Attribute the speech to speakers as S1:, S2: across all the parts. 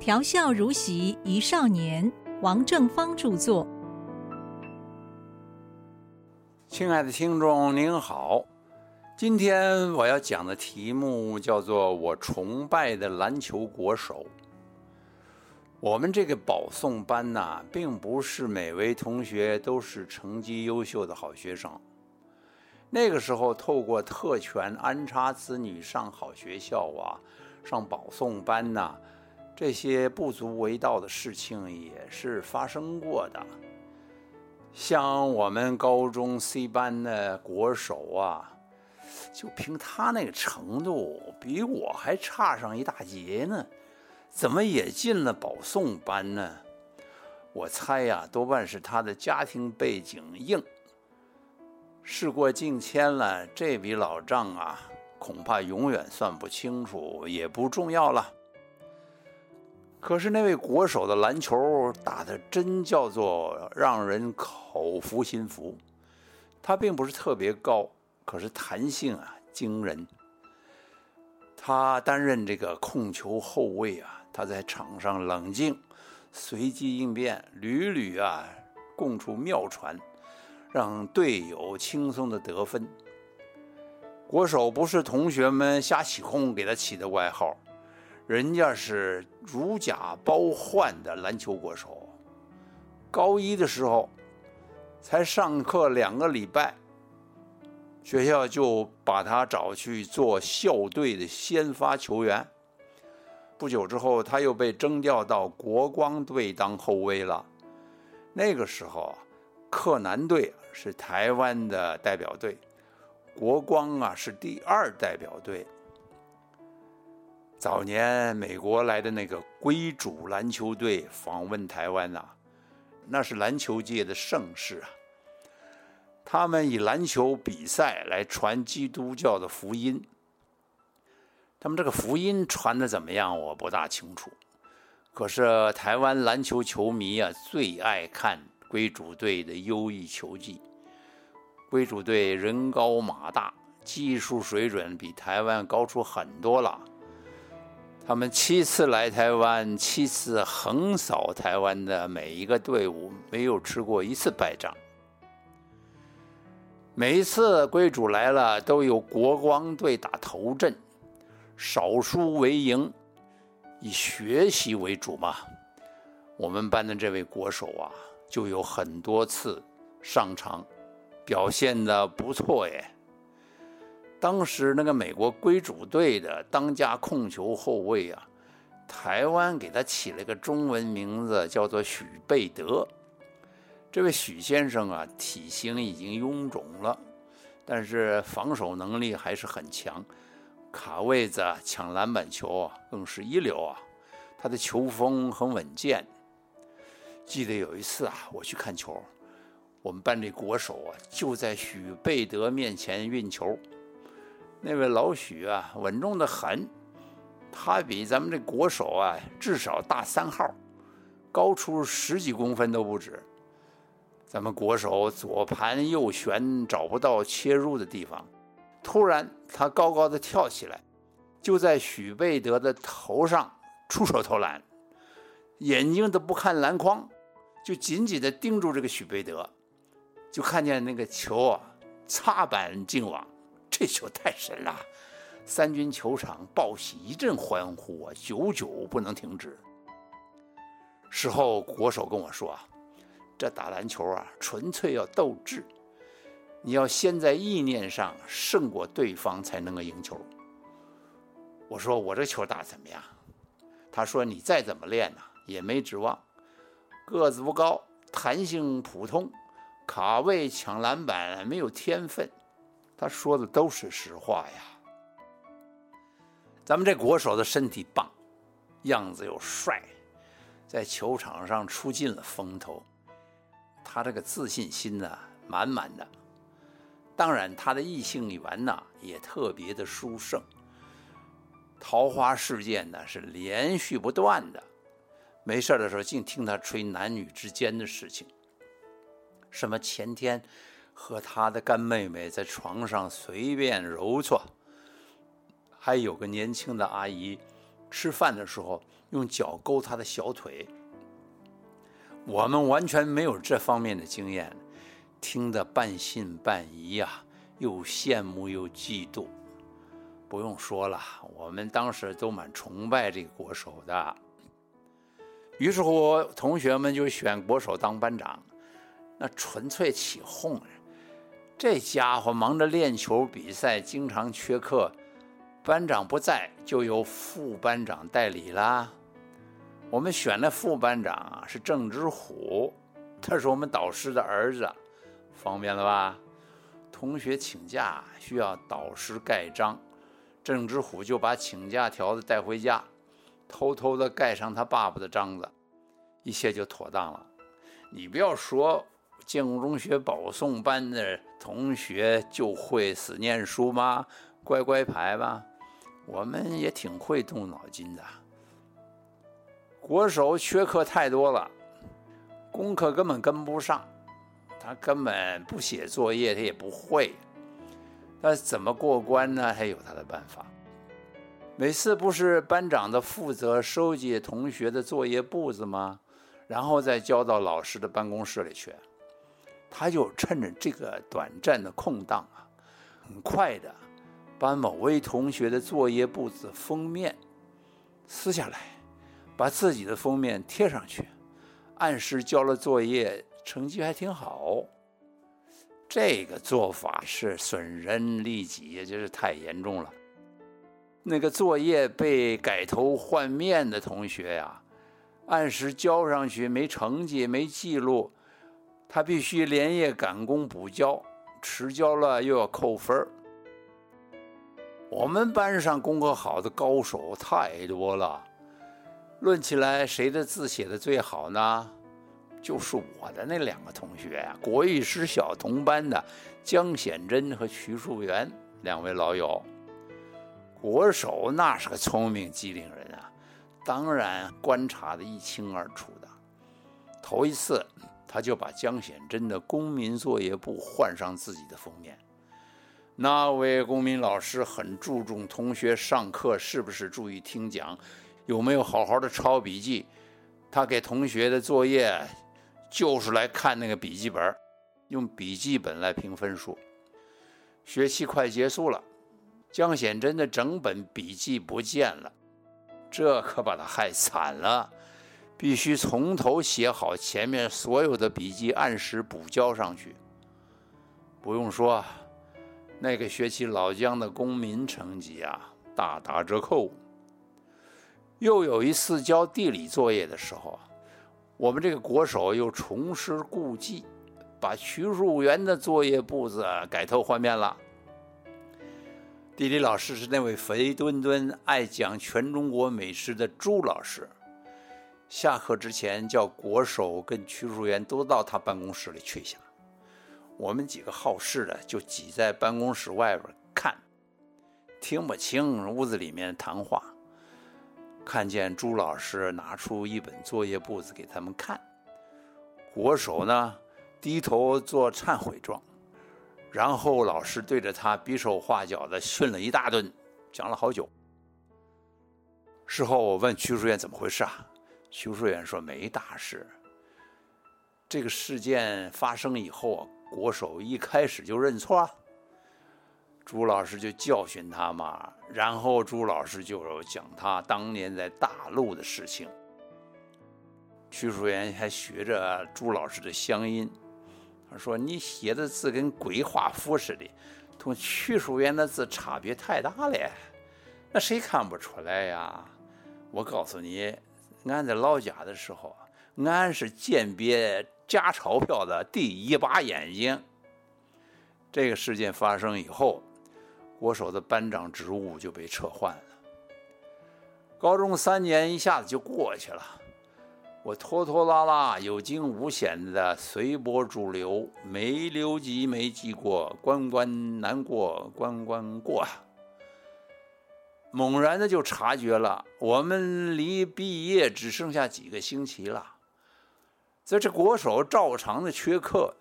S1: 调笑如席一少年，王正芳著作。
S2: 亲爱的听众您好，今天我要讲的题目叫做“我崇拜的篮球国手”。我们这个保送班呐，并不是每位同学都是成绩优秀的好学生。那个时候，透过特权安插子女上好学校啊，上保送班呐，这些不足为道的事情也是发生过的。像我们高中 C 班的国手啊，就凭他那个程度，比我还差上一大截呢。怎么也进了保送班呢？我猜呀，多半是他的家庭背景硬。事过境迁了，这笔老账啊，恐怕永远算不清楚，也不重要了。可是那位国手的篮球打的真叫做让人口服心服。他并不是特别高，可是弹性啊惊人。他担任这个控球后卫啊。他在场上冷静、随机应变，屡屡啊供出妙传，让队友轻松的得分。国手不是同学们瞎起哄给他起的外号，人家是如假包换的篮球国手。高一的时候，才上课两个礼拜，学校就把他找去做校队的先发球员。不久之后，他又被征调到国光队当后卫了。那个时候啊，克南队是台湾的代表队，国光啊是第二代表队。早年美国来的那个归主篮球队访问台湾呐，那是篮球界的盛事啊。他们以篮球比赛来传基督教的福音。他们这个福音传的怎么样？我不大清楚。可是台湾篮球球迷啊，最爱看归主队的优异球技。归主队人高马大，技术水准比台湾高出很多了。他们七次来台湾，七次横扫台湾的每一个队伍，没有吃过一次败仗。每一次归主来了，都有国光队打头阵。少输为赢，以学习为主嘛。我们班的这位国手啊，就有很多次上场，表现的不错耶。当时那个美国归主队的当家控球后卫啊，台湾给他起了个中文名字，叫做许贝德。这位许先生啊，体型已经臃肿了，但是防守能力还是很强。卡位子、抢篮板球啊，更是一流啊！他的球风很稳健。记得有一次啊，我去看球，我们班这国手啊，就在许贝德面前运球。那位老许啊，稳重的很。他比咱们这国手啊，至少大三号，高出十几公分都不止。咱们国手左盘右旋，找不到切入的地方。突然，他高高的跳起来，就在许贝德的头上出手投篮，眼睛都不看篮筐，就紧紧的盯住这个许贝德，就看见那个球啊擦板进网，这球太神了！三军球场报喜一阵欢呼啊，久久不能停止。事后国手跟我说啊，这打篮球啊，纯粹要斗志。你要先在意念上胜过对方，才能够赢球。我说我这球打怎么样？他说你再怎么练呢，也没指望。个子不高，弹性普通，卡位抢篮板没有天分。他说的都是实话呀。咱们这国手的身体棒，样子又帅，在球场上出尽了风头。他这个自信心呢，满满的。当然，他的异性缘呐也特别的殊胜，桃花事件呢是连续不断的。没事的时候，净听他吹男女之间的事情，什么前天和他的干妹妹在床上随便揉搓，还有个年轻的阿姨吃饭的时候用脚勾他的小腿。我们完全没有这方面的经验，听得半信半疑呀，又羡慕又嫉妒。不用说了，我们当时都蛮崇拜这个国手的。于是乎，同学们就选国手当班长，那纯粹起哄。这家伙忙着练球比赛，经常缺课，班长不在，就由副班长代理啦。我们选的副班长是郑之虎，他是我们导师的儿子，方便了吧？同学请假需要导师盖章，郑之虎就把请假条子带回家，偷偷的盖上他爸爸的章子，一切就妥当了。你不要说建国中学保送班的同学就会死念书吗？乖乖牌吧，我们也挺会动脑筋的。国手缺课太多了，功课根本跟不上，他根本不写作业，他也不会。那怎么过关呢？他有他的办法。每次不是班长的负责收集同学的作业簿子吗？然后再交到老师的办公室里去。他就趁着这个短暂的空档啊，很快的把某位同学的作业簿子封面撕下来。把自己的封面贴上去，按时交了作业，成绩还挺好。这个做法是损人利己，也就是太严重了。那个作业被改头换面的同学呀，按时交上去没成绩、没记录，他必须连夜赶工补交，迟交了又要扣分我们班上功课好的高手太多了。论起来，谁的字写的最好呢？就是我的那两个同学，国艺师小同班的江显真和徐树元两位老友。国手那是个聪明机灵人啊，当然观察的一清二楚的。头一次，他就把江显真的公民作业簿换上自己的封面。那位公民老师很注重同学上课是不是注意听讲。有没有好好的抄笔记？他给同学的作业就是来看那个笔记本，用笔记本来评分数。学期快结束了，江显真的整本笔记不见了，这可把他害惨了，必须从头写好前面所有的笔记，按时补交上去。不用说，那个学期老江的公民成绩啊，大打折扣。又有一次交地理作业的时候，我们这个国手又重施故技，把徐树元的作业簿子改头换面了。地理老师是那位肥墩墩、爱讲全中国美食的朱老师。下课之前，叫国手跟徐树元都到他办公室里去一下。我们几个好事的就挤在办公室外边看，听不清屋子里面谈话。看见朱老师拿出一本作业簿子给他们看，国手呢低头做忏悔状，然后老师对着他比手画脚的训了一大顿，讲了好久。事后我问徐书远怎么回事啊？徐书远说没大事。这个事件发生以后，国手一开始就认错。朱老师就教训他嘛，然后朱老师就讲他当年在大陆的事情。徐淑媛还学着朱老师的乡音，他说：“你写的字跟鬼画符似的，同屈淑媛的字差别太大了，那谁看不出来呀？”我告诉你，俺在老家的时候，俺是鉴别假钞票的第一把眼睛。这个事件发生以后。国手的班长职务就被撤换了。高中三年一下子就过去了，我拖拖拉拉、有惊无险的随波逐流，没留级没记过，关关难过关关过。猛然的就察觉了，我们离毕业只剩下几个星期了。在这国手照常的缺课，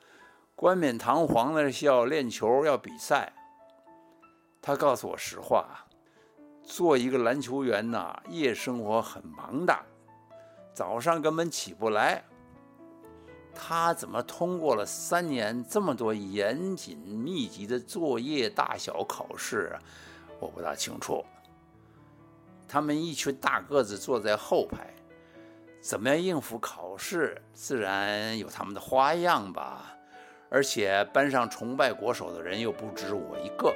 S2: 冠冕堂皇的是要练球要比赛。他告诉我实话，做一个篮球员呐，夜生活很忙的，早上根本起不来。他怎么通过了三年这么多严谨密集的作业、大小考试？我不大清楚。他们一群大个子坐在后排，怎么样应付考试？自然有他们的花样吧。而且班上崇拜国手的人又不止我一个。